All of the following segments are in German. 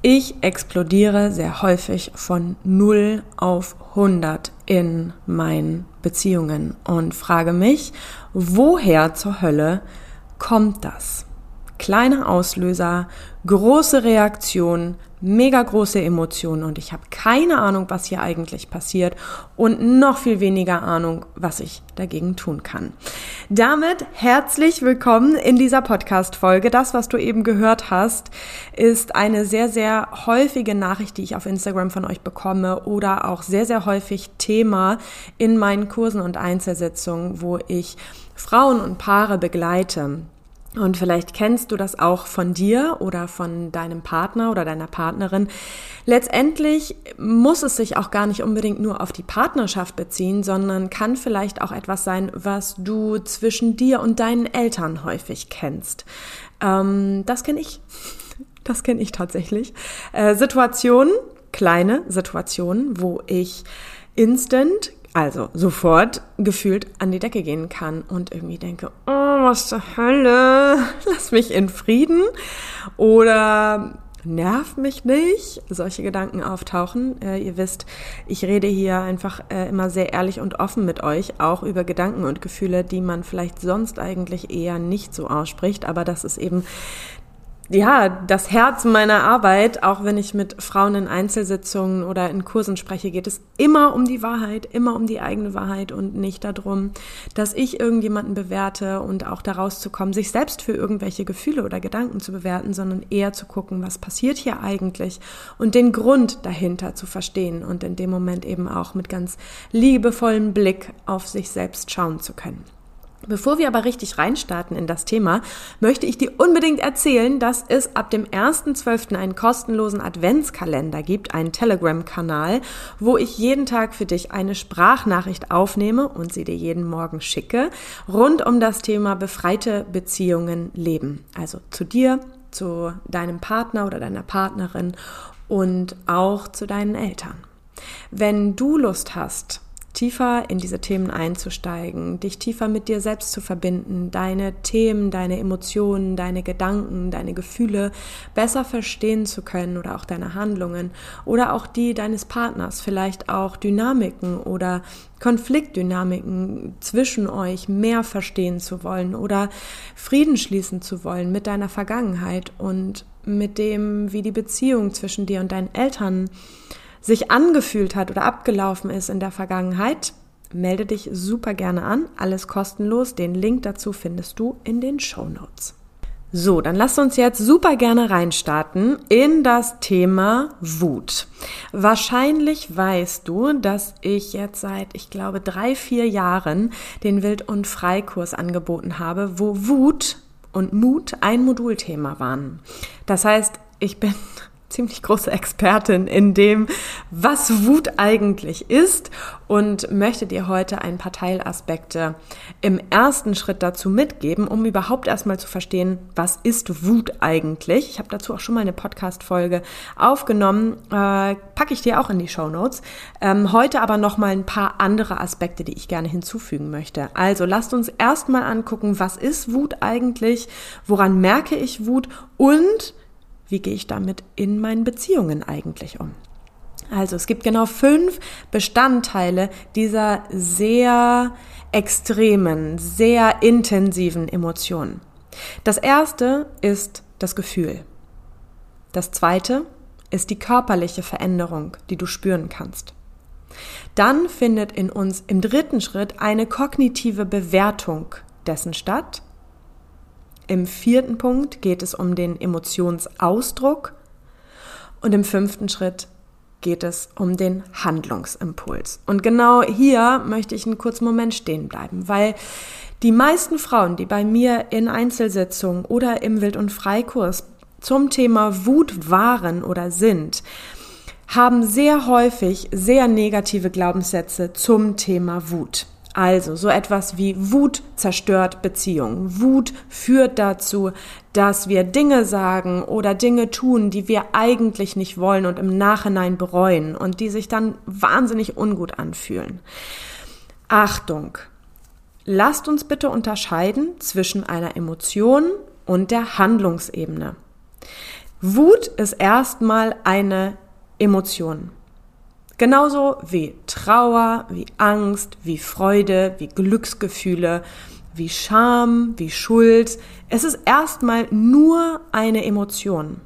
Ich explodiere sehr häufig von 0 auf 100 in meinen Beziehungen und frage mich, woher zur Hölle kommt das? Kleiner Auslöser, große Reaktion, mega große Emotionen und ich habe keine Ahnung, was hier eigentlich passiert und noch viel weniger Ahnung, was ich dagegen tun kann. Damit herzlich willkommen in dieser Podcast-Folge. Das, was du eben gehört hast, ist eine sehr, sehr häufige Nachricht, die ich auf Instagram von euch bekomme oder auch sehr, sehr häufig Thema in meinen Kursen und Einzelsitzungen, wo ich Frauen und Paare begleite. Und vielleicht kennst du das auch von dir oder von deinem Partner oder deiner Partnerin. Letztendlich muss es sich auch gar nicht unbedingt nur auf die Partnerschaft beziehen, sondern kann vielleicht auch etwas sein, was du zwischen dir und deinen Eltern häufig kennst. Ähm, das kenne ich. Das kenne ich tatsächlich. Äh, Situationen, kleine Situationen, wo ich instant also sofort gefühlt an die Decke gehen kann und irgendwie denke, oh, was zur Hölle, lass mich in Frieden. Oder nerv mich nicht, solche Gedanken auftauchen. Äh, ihr wisst, ich rede hier einfach äh, immer sehr ehrlich und offen mit euch, auch über Gedanken und Gefühle, die man vielleicht sonst eigentlich eher nicht so ausspricht, aber das ist eben ja, das Herz meiner Arbeit, auch wenn ich mit Frauen in Einzelsitzungen oder in Kursen spreche, geht es immer um die Wahrheit, immer um die eigene Wahrheit und nicht darum, dass ich irgendjemanden bewerte und auch daraus zu kommen, sich selbst für irgendwelche Gefühle oder Gedanken zu bewerten, sondern eher zu gucken, was passiert hier eigentlich und den Grund dahinter zu verstehen und in dem Moment eben auch mit ganz liebevollem Blick auf sich selbst schauen zu können. Bevor wir aber richtig reinstarten in das Thema, möchte ich dir unbedingt erzählen, dass es ab dem 1.12. einen kostenlosen Adventskalender gibt, einen Telegram-Kanal, wo ich jeden Tag für dich eine Sprachnachricht aufnehme und sie dir jeden Morgen schicke, rund um das Thema befreite Beziehungen leben. Also zu dir, zu deinem Partner oder deiner Partnerin und auch zu deinen Eltern. Wenn du Lust hast, tiefer in diese Themen einzusteigen, dich tiefer mit dir selbst zu verbinden, deine Themen, deine Emotionen, deine Gedanken, deine Gefühle besser verstehen zu können oder auch deine Handlungen oder auch die deines Partners, vielleicht auch Dynamiken oder Konfliktdynamiken zwischen euch mehr verstehen zu wollen oder Frieden schließen zu wollen mit deiner Vergangenheit und mit dem, wie die Beziehung zwischen dir und deinen Eltern sich angefühlt hat oder abgelaufen ist in der Vergangenheit, melde dich super gerne an. Alles kostenlos. Den Link dazu findest du in den Show Notes. So, dann lass uns jetzt super gerne reinstarten in das Thema Wut. Wahrscheinlich weißt du, dass ich jetzt seit, ich glaube, drei, vier Jahren den Wild- und Freikurs angeboten habe, wo Wut und Mut ein Modulthema waren. Das heißt, ich bin ziemlich große Expertin in dem, was Wut eigentlich ist und möchte dir heute ein paar Teilaspekte im ersten Schritt dazu mitgeben, um überhaupt erstmal zu verstehen, was ist Wut eigentlich. Ich habe dazu auch schon mal eine Podcast-Folge aufgenommen, äh, packe ich dir auch in die Show Notes. Ähm, heute aber noch mal ein paar andere Aspekte, die ich gerne hinzufügen möchte. Also lasst uns erstmal angucken, was ist Wut eigentlich, woran merke ich Wut und wie gehe ich damit in meinen Beziehungen eigentlich um? Also es gibt genau fünf Bestandteile dieser sehr extremen, sehr intensiven Emotionen. Das erste ist das Gefühl. Das zweite ist die körperliche Veränderung, die du spüren kannst. Dann findet in uns im dritten Schritt eine kognitive Bewertung dessen statt. Im vierten Punkt geht es um den Emotionsausdruck und im fünften Schritt geht es um den Handlungsimpuls. Und genau hier möchte ich einen kurzen Moment stehen bleiben, weil die meisten Frauen, die bei mir in Einzelsitzungen oder im Wild- und Freikurs zum Thema Wut waren oder sind, haben sehr häufig sehr negative Glaubenssätze zum Thema Wut. Also so etwas wie Wut zerstört Beziehungen. Wut führt dazu, dass wir Dinge sagen oder Dinge tun, die wir eigentlich nicht wollen und im Nachhinein bereuen und die sich dann wahnsinnig ungut anfühlen. Achtung! Lasst uns bitte unterscheiden zwischen einer Emotion und der Handlungsebene. Wut ist erstmal eine Emotion. Genauso wie Trauer, wie Angst, wie Freude, wie Glücksgefühle, wie Scham, wie Schuld. Es ist erstmal nur eine Emotion.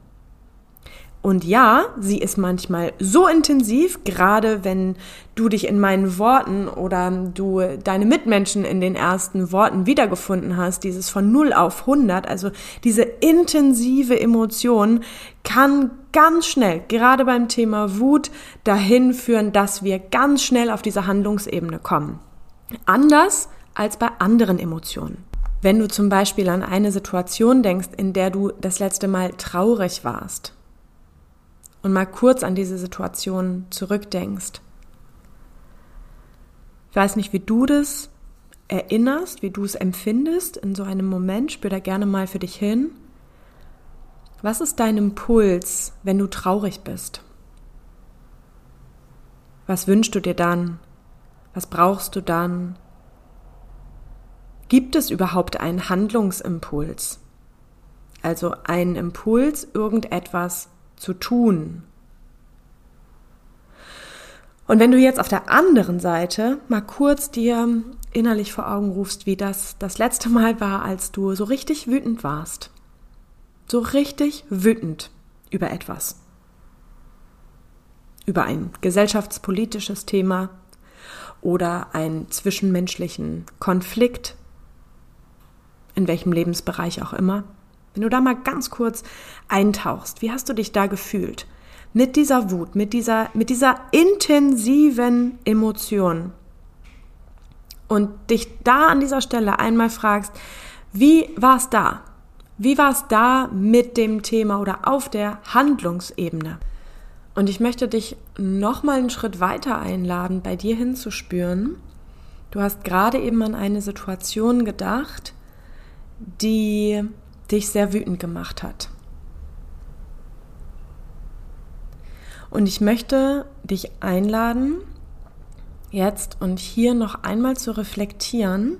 Und ja, sie ist manchmal so intensiv, gerade wenn du dich in meinen Worten oder du deine Mitmenschen in den ersten Worten wiedergefunden hast, dieses von 0 auf 100, also diese intensive Emotion kann ganz schnell, gerade beim Thema Wut, dahin führen, dass wir ganz schnell auf diese Handlungsebene kommen. Anders als bei anderen Emotionen. Wenn du zum Beispiel an eine Situation denkst, in der du das letzte Mal traurig warst und mal kurz an diese Situation zurückdenkst. Ich weiß nicht, wie du das erinnerst, wie du es empfindest in so einem Moment. Spür da gerne mal für dich hin. Was ist dein Impuls, wenn du traurig bist? Was wünschst du dir dann? Was brauchst du dann? Gibt es überhaupt einen Handlungsimpuls? Also einen Impuls, irgendetwas zu tun. Und wenn du jetzt auf der anderen Seite mal kurz dir innerlich vor Augen rufst, wie das das letzte Mal war, als du so richtig wütend warst. So richtig wütend über etwas. Über ein gesellschaftspolitisches Thema oder einen zwischenmenschlichen Konflikt, in welchem Lebensbereich auch immer. Wenn du da mal ganz kurz eintauchst, wie hast du dich da gefühlt? Mit dieser Wut, mit dieser, mit dieser intensiven Emotion. Und dich da an dieser Stelle einmal fragst, wie war es da? Wie war es da mit dem Thema oder auf der Handlungsebene? Und ich möchte dich nochmal einen Schritt weiter einladen, bei dir hinzuspüren. Du hast gerade eben an eine Situation gedacht, die dich sehr wütend gemacht hat. Und ich möchte dich einladen, jetzt und hier noch einmal zu reflektieren,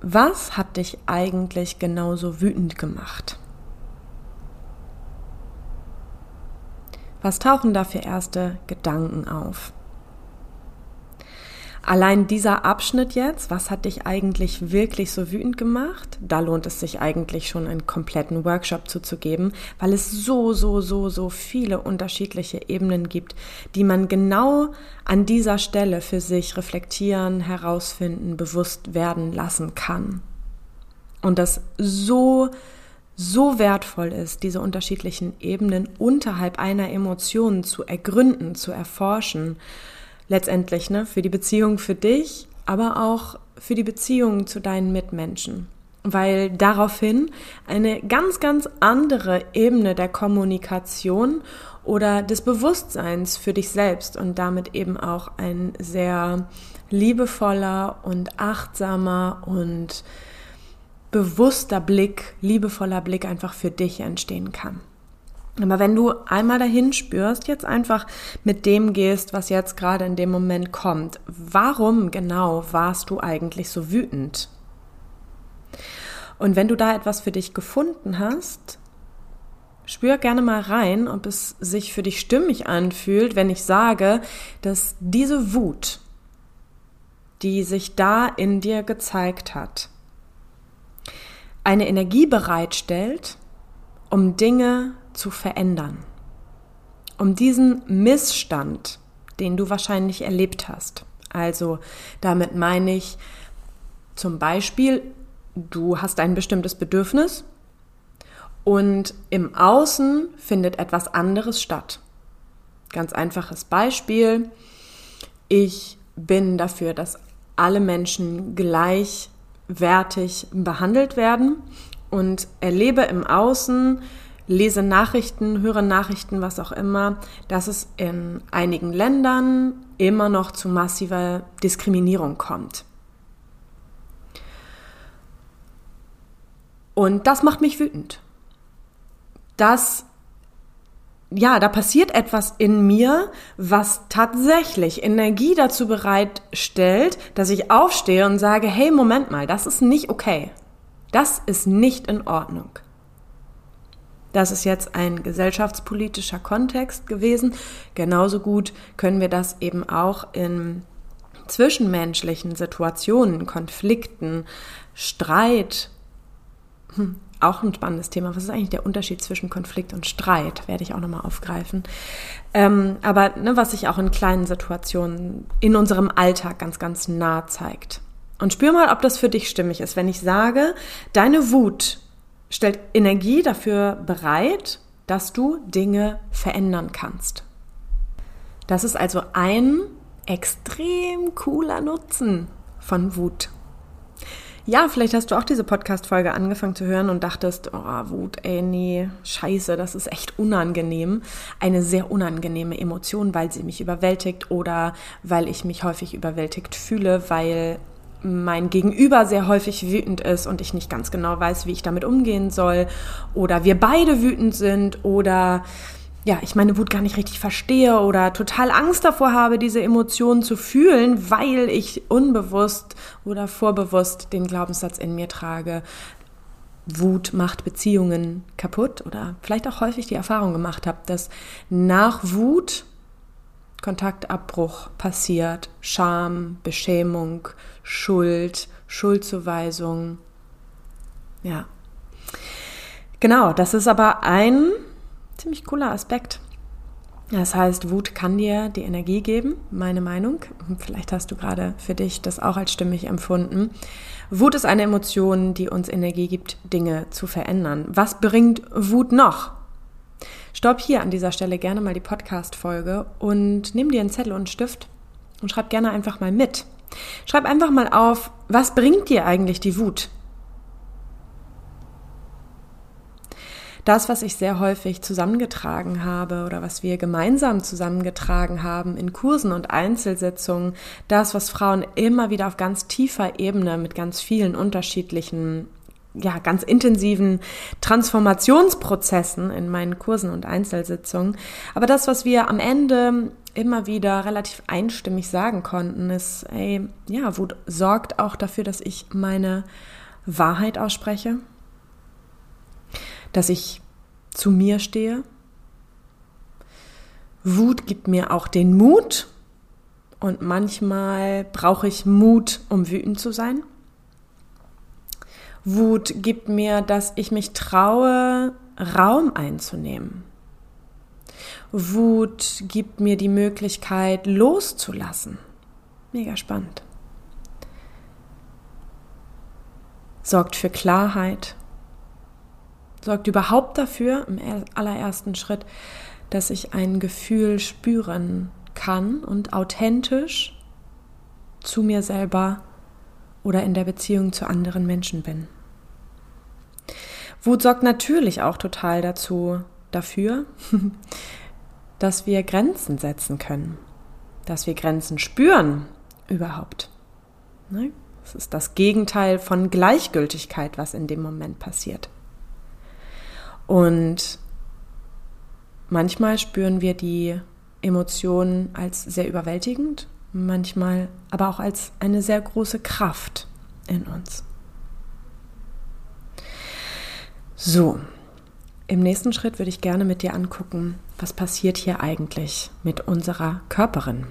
was hat dich eigentlich genauso wütend gemacht? Was tauchen da für erste Gedanken auf? Allein dieser Abschnitt jetzt, was hat dich eigentlich wirklich so wütend gemacht? Da lohnt es sich eigentlich schon einen kompletten Workshop zuzugeben, weil es so, so, so, so viele unterschiedliche Ebenen gibt, die man genau an dieser Stelle für sich reflektieren, herausfinden, bewusst werden lassen kann. Und das so, so wertvoll ist, diese unterschiedlichen Ebenen unterhalb einer Emotion zu ergründen, zu erforschen letztendlich, ne, für die Beziehung für dich, aber auch für die Beziehung zu deinen Mitmenschen. Weil daraufhin eine ganz, ganz andere Ebene der Kommunikation oder des Bewusstseins für dich selbst und damit eben auch ein sehr liebevoller und achtsamer und bewusster Blick, liebevoller Blick einfach für dich entstehen kann. Aber wenn du einmal dahin spürst, jetzt einfach mit dem gehst, was jetzt gerade in dem Moment kommt, warum genau warst du eigentlich so wütend? Und wenn du da etwas für dich gefunden hast, spür gerne mal rein, ob es sich für dich stimmig anfühlt, wenn ich sage, dass diese Wut, die sich da in dir gezeigt hat, eine Energie bereitstellt, um Dinge zu verändern. Um diesen Missstand, den du wahrscheinlich erlebt hast. Also damit meine ich zum Beispiel, du hast ein bestimmtes Bedürfnis und im Außen findet etwas anderes statt. Ganz einfaches Beispiel. Ich bin dafür, dass alle Menschen gleichwertig behandelt werden und erlebe im Außen lese Nachrichten, höre Nachrichten, was auch immer, dass es in einigen Ländern immer noch zu massiver Diskriminierung kommt. Und das macht mich wütend. Das, ja, da passiert etwas in mir, was tatsächlich Energie dazu bereitstellt, dass ich aufstehe und sage, hey, Moment mal, das ist nicht okay. Das ist nicht in Ordnung. Das ist jetzt ein gesellschaftspolitischer Kontext gewesen. Genauso gut können wir das eben auch in zwischenmenschlichen Situationen, Konflikten, Streit, hm, auch ein spannendes Thema. Was ist eigentlich der Unterschied zwischen Konflikt und Streit? Werde ich auch nochmal aufgreifen. Ähm, aber ne, was sich auch in kleinen Situationen in unserem Alltag ganz, ganz nah zeigt. Und spür mal, ob das für dich stimmig ist. Wenn ich sage, deine Wut stellt Energie dafür bereit, dass du Dinge verändern kannst. Das ist also ein extrem cooler Nutzen von Wut. Ja, vielleicht hast du auch diese Podcast-Folge angefangen zu hören und dachtest, oh, Wut, ey, nee, scheiße, das ist echt unangenehm. Eine sehr unangenehme Emotion, weil sie mich überwältigt oder weil ich mich häufig überwältigt fühle, weil mein Gegenüber sehr häufig wütend ist und ich nicht ganz genau weiß, wie ich damit umgehen soll oder wir beide wütend sind oder ja, ich meine Wut gar nicht richtig verstehe oder total Angst davor habe, diese Emotionen zu fühlen, weil ich unbewusst oder vorbewusst den Glaubenssatz in mir trage, Wut macht Beziehungen kaputt oder vielleicht auch häufig die Erfahrung gemacht habe, dass nach Wut Kontaktabbruch passiert, Scham, Beschämung, Schuld, Schuldzuweisung. Ja. Genau, das ist aber ein ziemlich cooler Aspekt. Das heißt, Wut kann dir die Energie geben, meine Meinung. Vielleicht hast du gerade für dich das auch als stimmig empfunden. Wut ist eine Emotion, die uns Energie gibt, Dinge zu verändern. Was bringt Wut noch? Stopp hier an dieser Stelle gerne mal die Podcast-Folge und nimm dir einen Zettel und einen Stift und schreib gerne einfach mal mit. Schreib einfach mal auf, was bringt dir eigentlich die Wut? Das, was ich sehr häufig zusammengetragen habe oder was wir gemeinsam zusammengetragen haben in Kursen und Einzelsitzungen, das, was Frauen immer wieder auf ganz tiefer Ebene mit ganz vielen unterschiedlichen ja, ganz intensiven Transformationsprozessen in meinen Kursen und Einzelsitzungen. Aber das, was wir am Ende immer wieder relativ einstimmig sagen konnten, ist, ey, ja, Wut sorgt auch dafür, dass ich meine Wahrheit ausspreche, dass ich zu mir stehe. Wut gibt mir auch den Mut und manchmal brauche ich Mut, um wütend zu sein. Wut gibt mir, dass ich mich traue, Raum einzunehmen. Wut gibt mir die Möglichkeit, loszulassen. Mega spannend. Sorgt für Klarheit. Sorgt überhaupt dafür, im allerersten Schritt, dass ich ein Gefühl spüren kann und authentisch zu mir selber oder in der Beziehung zu anderen Menschen bin. Wut sorgt natürlich auch total dazu, dafür, dass wir Grenzen setzen können, dass wir Grenzen spüren überhaupt. Ne? Das ist das Gegenteil von Gleichgültigkeit, was in dem Moment passiert. Und manchmal spüren wir die Emotionen als sehr überwältigend manchmal aber auch als eine sehr große Kraft in uns. So, im nächsten Schritt würde ich gerne mit dir angucken, was passiert hier eigentlich mit unserer Körperin.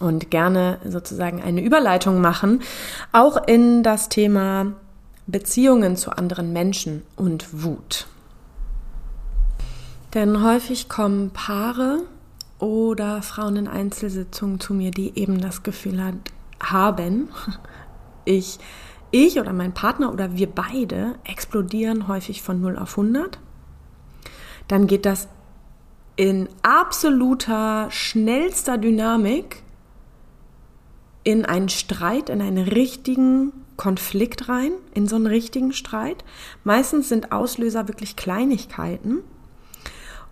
Und gerne sozusagen eine Überleitung machen, auch in das Thema Beziehungen zu anderen Menschen und Wut. Denn häufig kommen Paare oder Frauen in Einzelsitzungen zu mir, die eben das Gefühl haben, ich, ich oder mein Partner oder wir beide explodieren häufig von 0 auf 100. Dann geht das in absoluter, schnellster Dynamik in einen Streit, in einen richtigen Konflikt rein, in so einen richtigen Streit. Meistens sind Auslöser wirklich Kleinigkeiten.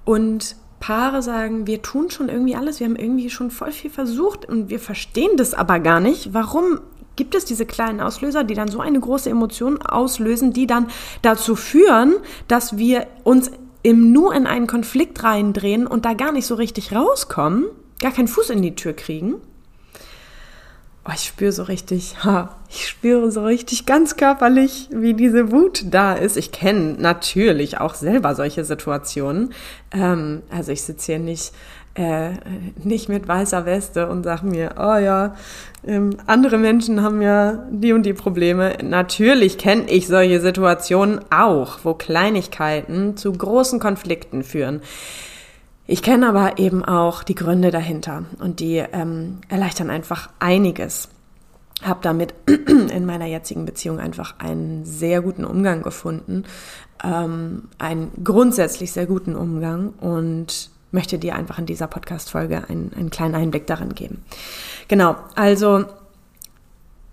Und Paare sagen, wir tun schon irgendwie alles, wir haben irgendwie schon voll viel versucht und wir verstehen das aber gar nicht. Warum gibt es diese kleinen Auslöser, die dann so eine große Emotion auslösen, die dann dazu führen, dass wir uns im Nu in einen Konflikt reindrehen und da gar nicht so richtig rauskommen, gar keinen Fuß in die Tür kriegen? oh, ich spüre so richtig, ha, ich spüre so richtig ganz körperlich, wie diese Wut da ist. Ich kenne natürlich auch selber solche Situationen. Ähm, also ich sitze hier nicht äh, nicht mit weißer Weste und sag mir, oh ja, ähm, andere Menschen haben ja die und die Probleme. Natürlich kenne ich solche Situationen auch, wo Kleinigkeiten zu großen Konflikten führen. Ich kenne aber eben auch die Gründe dahinter und die ähm, erleichtern einfach einiges. Habe damit in meiner jetzigen Beziehung einfach einen sehr guten Umgang gefunden, ähm, einen grundsätzlich sehr guten Umgang und möchte dir einfach in dieser Podcast-Folge einen, einen kleinen Einblick darin geben. Genau, also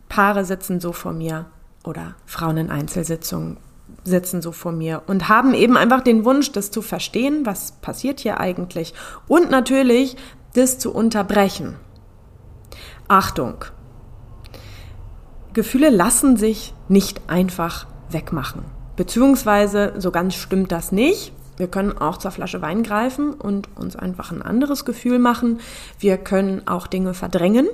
Paare sitzen so vor mir oder Frauen in Einzelsitzungen sitzen so vor mir und haben eben einfach den Wunsch, das zu verstehen, was passiert hier eigentlich und natürlich das zu unterbrechen. Achtung! Gefühle lassen sich nicht einfach wegmachen. Beziehungsweise so ganz stimmt das nicht. Wir können auch zur Flasche Wein greifen und uns einfach ein anderes Gefühl machen. Wir können auch Dinge verdrängen.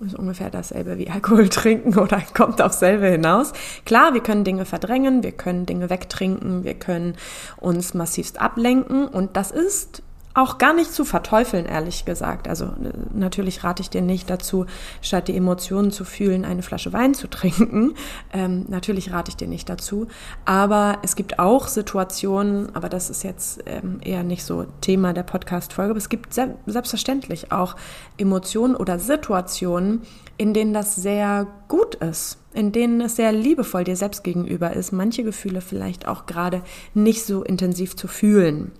Ist ungefähr dasselbe wie Alkohol trinken oder kommt auf selbe hinaus. Klar, wir können Dinge verdrängen, wir können Dinge wegtrinken, wir können uns massivst ablenken und das ist auch gar nicht zu verteufeln, ehrlich gesagt. Also äh, natürlich rate ich dir nicht dazu, statt die Emotionen zu fühlen, eine Flasche Wein zu trinken. Ähm, natürlich rate ich dir nicht dazu. Aber es gibt auch Situationen, aber das ist jetzt ähm, eher nicht so Thema der Podcast-Folge, aber es gibt se selbstverständlich auch Emotionen oder Situationen, in denen das sehr gut ist, in denen es sehr liebevoll dir selbst gegenüber ist, manche Gefühle vielleicht auch gerade nicht so intensiv zu fühlen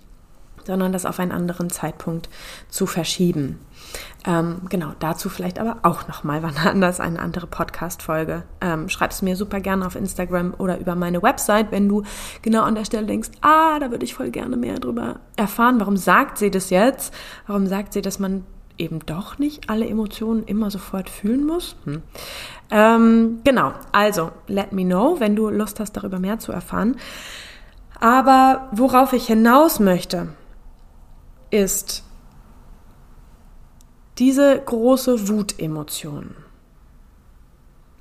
sondern das auf einen anderen Zeitpunkt zu verschieben. Ähm, genau, dazu vielleicht aber auch nochmal wann anders eine andere Podcast-Folge. Ähm, Schreib es mir super gerne auf Instagram oder über meine Website, wenn du genau an der Stelle denkst, ah, da würde ich voll gerne mehr drüber erfahren. Warum sagt sie das jetzt? Warum sagt sie, dass man eben doch nicht alle Emotionen immer sofort fühlen muss? Hm. Ähm, genau, also let me know, wenn du Lust hast, darüber mehr zu erfahren. Aber worauf ich hinaus möchte, ist diese große Wutemotion,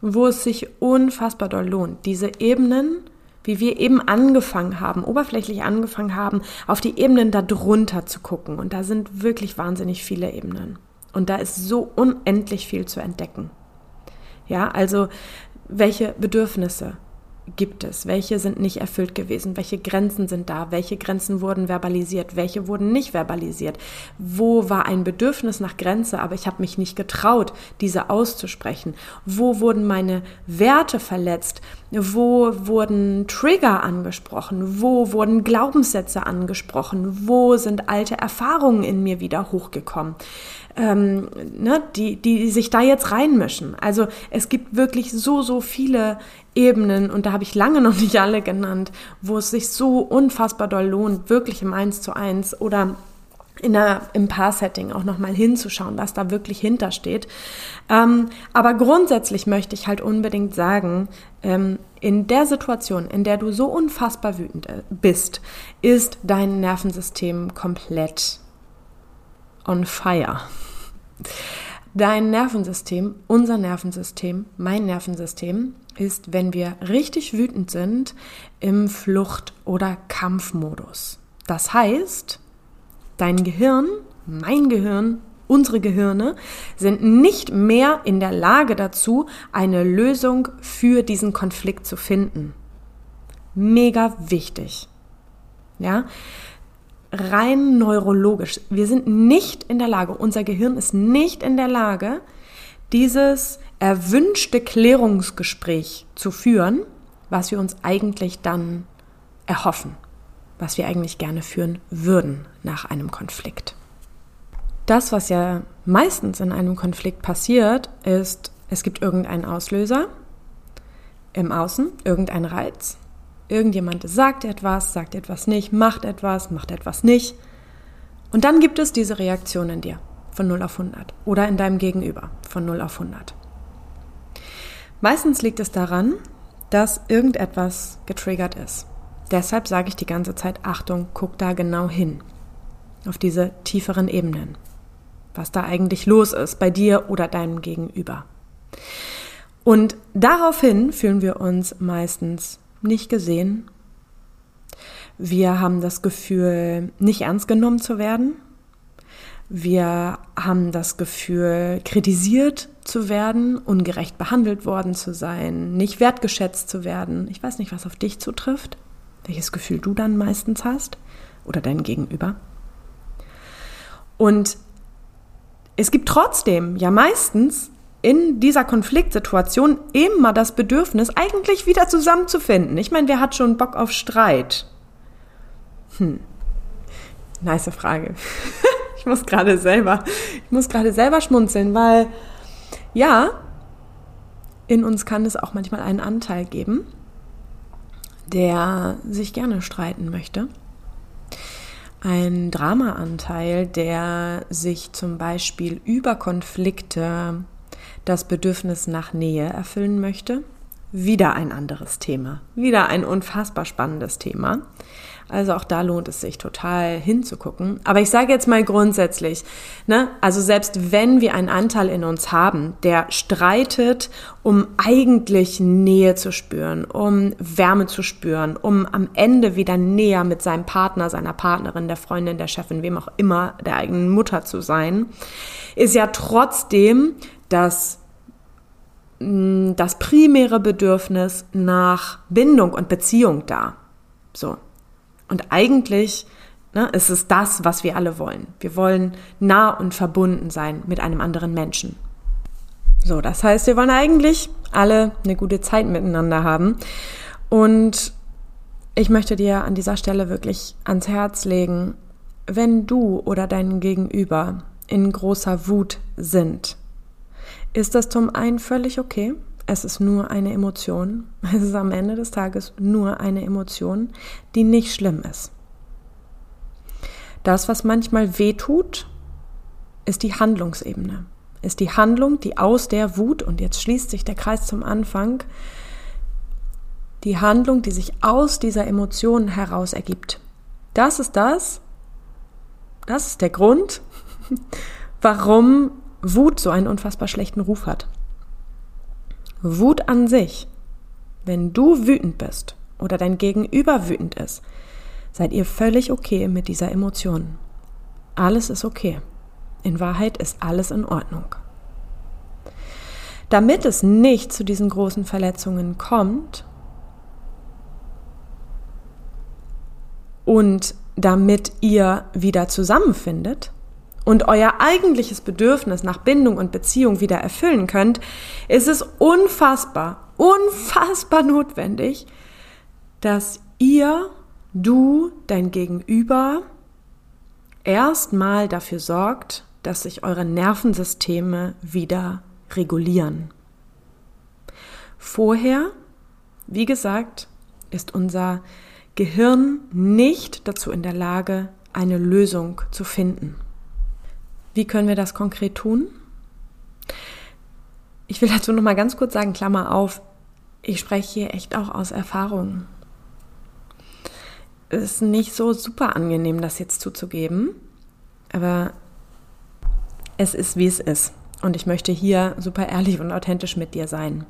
wo es sich unfassbar doll lohnt, diese Ebenen, wie wir eben angefangen haben, oberflächlich angefangen haben, auf die Ebenen darunter zu gucken. Und da sind wirklich wahnsinnig viele Ebenen. Und da ist so unendlich viel zu entdecken. Ja, also welche Bedürfnisse, gibt es? Welche sind nicht erfüllt gewesen? Welche Grenzen sind da? Welche Grenzen wurden verbalisiert? Welche wurden nicht verbalisiert? Wo war ein Bedürfnis nach Grenze, aber ich habe mich nicht getraut, diese auszusprechen? Wo wurden meine Werte verletzt? Wo wurden Trigger angesprochen? Wo wurden Glaubenssätze angesprochen? Wo sind alte Erfahrungen in mir wieder hochgekommen? Ähm, ne, die, die sich da jetzt reinmischen. Also es gibt wirklich so, so viele Ebenen, und da habe ich lange noch nicht alle genannt, wo es sich so unfassbar doll lohnt, wirklich im Eins zu eins oder in der, im Paar-Setting auch nochmal hinzuschauen, was da wirklich hintersteht. Ähm, aber grundsätzlich möchte ich halt unbedingt sagen, ähm, in der Situation, in der du so unfassbar wütend äh, bist, ist dein Nervensystem komplett on fire. Dein Nervensystem, unser Nervensystem, mein Nervensystem ist, wenn wir richtig wütend sind, im Flucht- oder Kampfmodus. Das heißt, dein Gehirn, mein Gehirn, unsere Gehirne sind nicht mehr in der Lage dazu, eine Lösung für diesen Konflikt zu finden. Mega wichtig. Ja, rein neurologisch. Wir sind nicht in der Lage, unser Gehirn ist nicht in der Lage, dieses erwünschte Klärungsgespräch zu führen, was wir uns eigentlich dann erhoffen, was wir eigentlich gerne führen würden nach einem Konflikt. Das, was ja meistens in einem Konflikt passiert, ist, es gibt irgendeinen Auslöser im Außen, irgendein Reiz, Irgendjemand sagt etwas, sagt etwas nicht, macht etwas, macht etwas nicht. Und dann gibt es diese Reaktion in dir von 0 auf 100 oder in deinem Gegenüber von 0 auf 100. Meistens liegt es daran, dass irgendetwas getriggert ist. Deshalb sage ich die ganze Zeit, Achtung, guck da genau hin, auf diese tieferen Ebenen, was da eigentlich los ist bei dir oder deinem Gegenüber. Und daraufhin fühlen wir uns meistens nicht gesehen. Wir haben das Gefühl, nicht ernst genommen zu werden. Wir haben das Gefühl, kritisiert zu werden, ungerecht behandelt worden zu sein, nicht wertgeschätzt zu werden. Ich weiß nicht, was auf dich zutrifft, welches Gefühl du dann meistens hast oder dein Gegenüber. Und es gibt trotzdem ja meistens in dieser Konfliktsituation immer das Bedürfnis, eigentlich wieder zusammenzufinden. Ich meine, wer hat schon Bock auf Streit? Hm. Nice Frage. ich muss gerade selber, ich muss gerade selber schmunzeln, weil ja, in uns kann es auch manchmal einen Anteil geben, der sich gerne streiten möchte. Ein Dramaanteil, der sich zum Beispiel über Konflikte das Bedürfnis nach Nähe erfüllen möchte. Wieder ein anderes Thema, wieder ein unfassbar spannendes Thema. Also auch da lohnt es sich total hinzugucken. Aber ich sage jetzt mal grundsätzlich, ne, also selbst wenn wir einen Anteil in uns haben, der streitet, um eigentlich Nähe zu spüren, um Wärme zu spüren, um am Ende wieder näher mit seinem Partner, seiner Partnerin, der Freundin, der Chefin, wem auch immer, der eigenen Mutter zu sein, ist ja trotzdem das mm, das primäre Bedürfnis nach Bindung und Beziehung da. So. Und eigentlich ne, ist es das, was wir alle wollen. Wir wollen nah und verbunden sein mit einem anderen Menschen. So, das heißt, wir wollen eigentlich alle eine gute Zeit miteinander haben. Und ich möchte dir an dieser Stelle wirklich ans Herz legen, wenn du oder dein Gegenüber in großer Wut sind, ist das zum einen völlig okay. Es ist nur eine Emotion. Es ist am Ende des Tages nur eine Emotion, die nicht schlimm ist. Das, was manchmal weh tut, ist die Handlungsebene. Ist die Handlung, die aus der Wut, und jetzt schließt sich der Kreis zum Anfang, die Handlung, die sich aus dieser Emotion heraus ergibt. Das ist das, das ist der Grund, warum Wut so einen unfassbar schlechten Ruf hat. Wut an sich, wenn du wütend bist oder dein Gegenüber wütend ist, seid ihr völlig okay mit dieser Emotion. Alles ist okay. In Wahrheit ist alles in Ordnung. Damit es nicht zu diesen großen Verletzungen kommt und damit ihr wieder zusammenfindet, und euer eigentliches Bedürfnis nach Bindung und Beziehung wieder erfüllen könnt, ist es unfassbar, unfassbar notwendig, dass ihr, du, dein Gegenüber erstmal dafür sorgt, dass sich eure Nervensysteme wieder regulieren. Vorher, wie gesagt, ist unser Gehirn nicht dazu in der Lage, eine Lösung zu finden. Wie können wir das konkret tun? Ich will dazu noch mal ganz kurz sagen, Klammer auf, ich spreche hier echt auch aus Erfahrung. Es ist nicht so super angenehm, das jetzt zuzugeben, aber es ist, wie es ist. Und ich möchte hier super ehrlich und authentisch mit dir sein.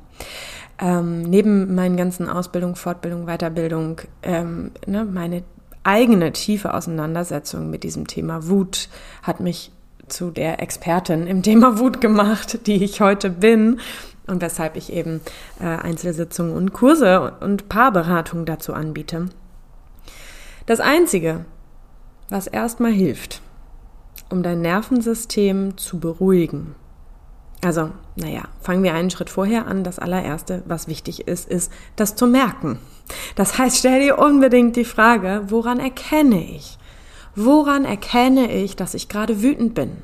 Ähm, neben meinen ganzen Ausbildung, Fortbildung, Weiterbildung, ähm, ne, meine eigene tiefe Auseinandersetzung mit diesem Thema Wut hat mich zu der Expertin im Thema Wut gemacht, die ich heute bin und weshalb ich eben äh, Einzelsitzungen und Kurse und Paarberatung dazu anbiete. Das Einzige, was erstmal hilft, um dein Nervensystem zu beruhigen. Also, naja, fangen wir einen Schritt vorher an. Das allererste, was wichtig ist, ist, das zu merken. Das heißt, stell dir unbedingt die Frage, woran erkenne ich, Woran erkenne ich, dass ich gerade wütend bin?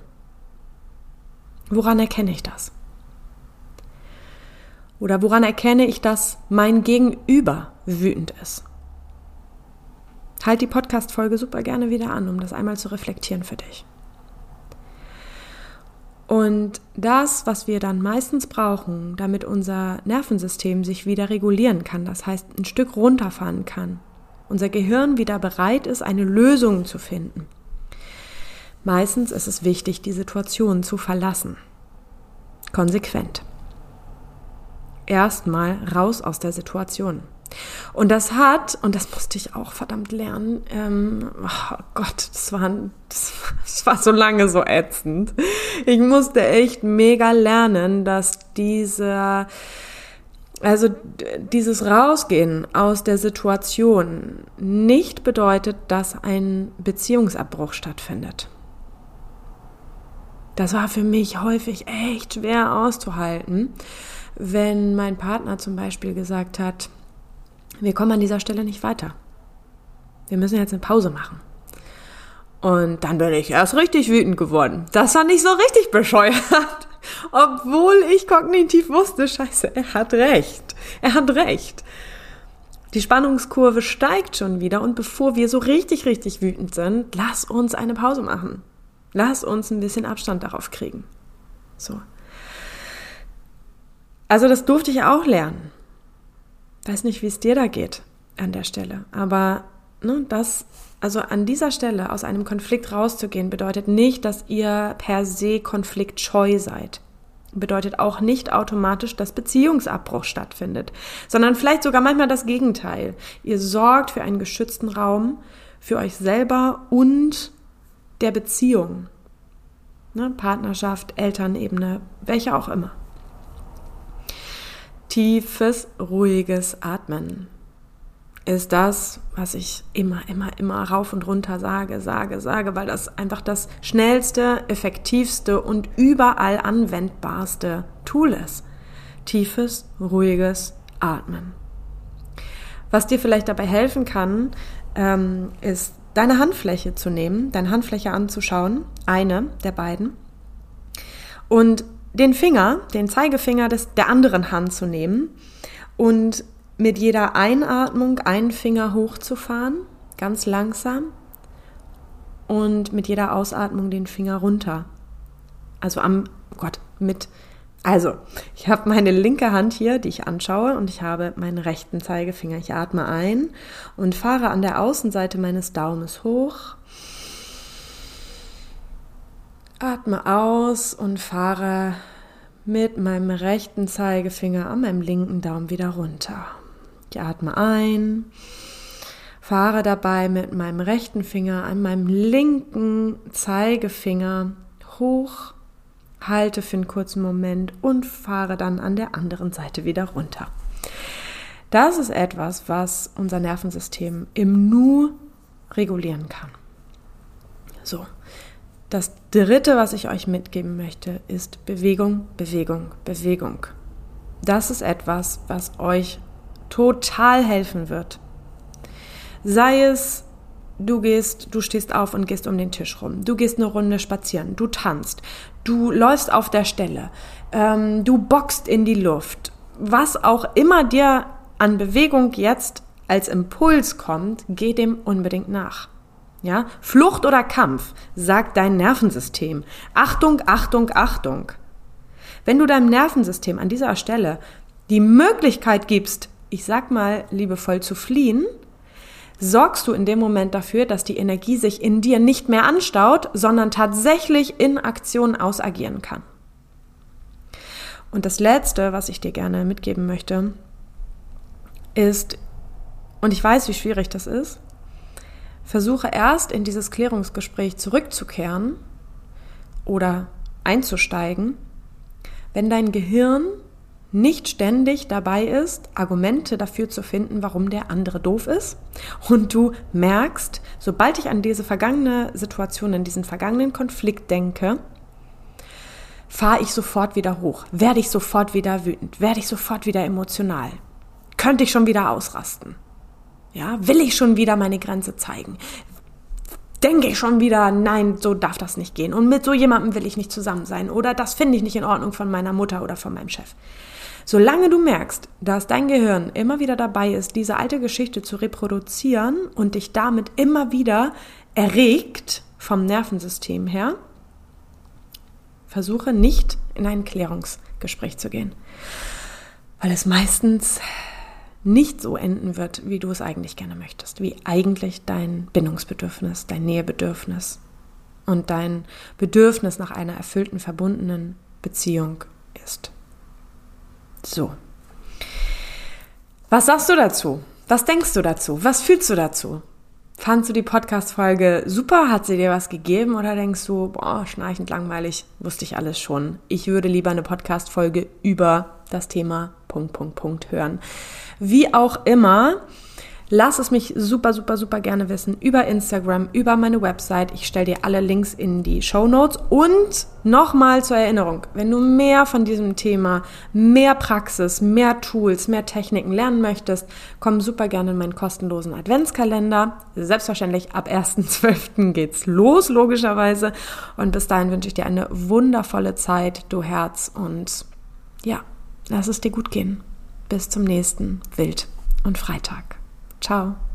Woran erkenne ich das? Oder woran erkenne ich, dass mein Gegenüber wütend ist? Halt die Podcast-Folge super gerne wieder an, um das einmal zu reflektieren für dich. Und das, was wir dann meistens brauchen, damit unser Nervensystem sich wieder regulieren kann, das heißt ein Stück runterfahren kann, unser Gehirn wieder bereit ist, eine Lösung zu finden. Meistens ist es wichtig, die Situation zu verlassen. Konsequent. erstmal raus aus der Situation. Und das hat, und das musste ich auch verdammt lernen, ähm, oh Gott, das war, das, das war so lange so ätzend. Ich musste echt mega lernen, dass dieser, also dieses Rausgehen aus der Situation nicht bedeutet, dass ein Beziehungsabbruch stattfindet. Das war für mich häufig echt schwer auszuhalten, wenn mein Partner zum Beispiel gesagt hat, wir kommen an dieser Stelle nicht weiter. Wir müssen jetzt eine Pause machen. Und dann bin ich erst richtig wütend geworden. Das war nicht so richtig bescheuert. Obwohl ich kognitiv wusste, scheiße, er hat recht. Er hat recht. Die Spannungskurve steigt schon wieder und bevor wir so richtig, richtig wütend sind, lass uns eine Pause machen. Lass uns ein bisschen Abstand darauf kriegen. So. Also das durfte ich auch lernen. Weiß nicht, wie es dir da geht an der Stelle. Aber ne, das, also an dieser Stelle aus einem Konflikt rauszugehen, bedeutet nicht, dass ihr per se konfliktscheu seid. Bedeutet auch nicht automatisch, dass Beziehungsabbruch stattfindet, sondern vielleicht sogar manchmal das Gegenteil. Ihr sorgt für einen geschützten Raum für euch selber und der Beziehung. Ne, Partnerschaft, Elternebene, welche auch immer tiefes, ruhiges Atmen ist das, was ich immer, immer, immer rauf und runter sage, sage, sage, weil das einfach das schnellste, effektivste und überall anwendbarste Tool ist. Tiefes, ruhiges Atmen. Was dir vielleicht dabei helfen kann, ähm, ist deine Handfläche zu nehmen, deine Handfläche anzuschauen, eine der beiden, und den Finger, den Zeigefinger des, der anderen Hand zu nehmen und mit jeder Einatmung einen Finger hochzufahren, ganz langsam, und mit jeder Ausatmung den Finger runter. Also am, oh Gott, mit, also, ich habe meine linke Hand hier, die ich anschaue, und ich habe meinen rechten Zeigefinger. Ich atme ein und fahre an der Außenseite meines Daumens hoch Atme aus und fahre mit meinem rechten Zeigefinger an meinem linken Daumen wieder runter. Ich atme ein, fahre dabei mit meinem rechten Finger an meinem linken Zeigefinger hoch, halte für einen kurzen Moment und fahre dann an der anderen Seite wieder runter. Das ist etwas, was unser Nervensystem im Nu regulieren kann. So, das Dritte, was ich euch mitgeben möchte, ist Bewegung, Bewegung, Bewegung. Das ist etwas, was euch total helfen wird. Sei es, du gehst, du stehst auf und gehst um den Tisch rum, du gehst eine Runde spazieren, du tanzt, du läufst auf der Stelle, ähm, du boxt in die Luft, was auch immer dir an Bewegung jetzt als Impuls kommt, geh dem unbedingt nach. Ja, Flucht oder Kampf, sagt dein Nervensystem. Achtung, Achtung, Achtung. Wenn du deinem Nervensystem an dieser Stelle die Möglichkeit gibst, ich sag mal liebevoll zu fliehen, sorgst du in dem Moment dafür, dass die Energie sich in dir nicht mehr anstaut, sondern tatsächlich in Aktion ausagieren kann. Und das Letzte, was ich dir gerne mitgeben möchte, ist, und ich weiß, wie schwierig das ist, Versuche erst in dieses Klärungsgespräch zurückzukehren oder einzusteigen, wenn dein Gehirn nicht ständig dabei ist, Argumente dafür zu finden, warum der andere doof ist. Und du merkst, sobald ich an diese vergangene Situation, an diesen vergangenen Konflikt denke, fahre ich sofort wieder hoch, werde ich sofort wieder wütend, werde ich sofort wieder emotional, könnte ich schon wieder ausrasten. Ja, will ich schon wieder meine Grenze zeigen? Denke ich schon wieder, nein, so darf das nicht gehen. Und mit so jemandem will ich nicht zusammen sein. Oder das finde ich nicht in Ordnung von meiner Mutter oder von meinem Chef. Solange du merkst, dass dein Gehirn immer wieder dabei ist, diese alte Geschichte zu reproduzieren und dich damit immer wieder erregt vom Nervensystem her, versuche nicht in ein Klärungsgespräch zu gehen. Weil es meistens nicht so enden wird, wie du es eigentlich gerne möchtest, wie eigentlich dein Bindungsbedürfnis, dein Nähebedürfnis und dein Bedürfnis nach einer erfüllten, verbundenen Beziehung ist. So. Was sagst du dazu? Was denkst du dazu? Was fühlst du dazu? Fandst du die Podcast-Folge super? Hat sie dir was gegeben? Oder denkst du, boah, schnarchend langweilig, wusste ich alles schon. Ich würde lieber eine Podcast-Folge über das Thema Punkt, Punkt, Punkt hören. Wie auch immer, Lass es mich super, super, super gerne wissen über Instagram, über meine Website. Ich stelle dir alle Links in die Show Notes. Und nochmal zur Erinnerung, wenn du mehr von diesem Thema, mehr Praxis, mehr Tools, mehr Techniken lernen möchtest, komm super gerne in meinen kostenlosen Adventskalender. Selbstverständlich ab 1.12. geht's los, logischerweise. Und bis dahin wünsche ich dir eine wundervolle Zeit, du Herz. Und ja, lass es dir gut gehen. Bis zum nächsten Wild und Freitag. Ciao.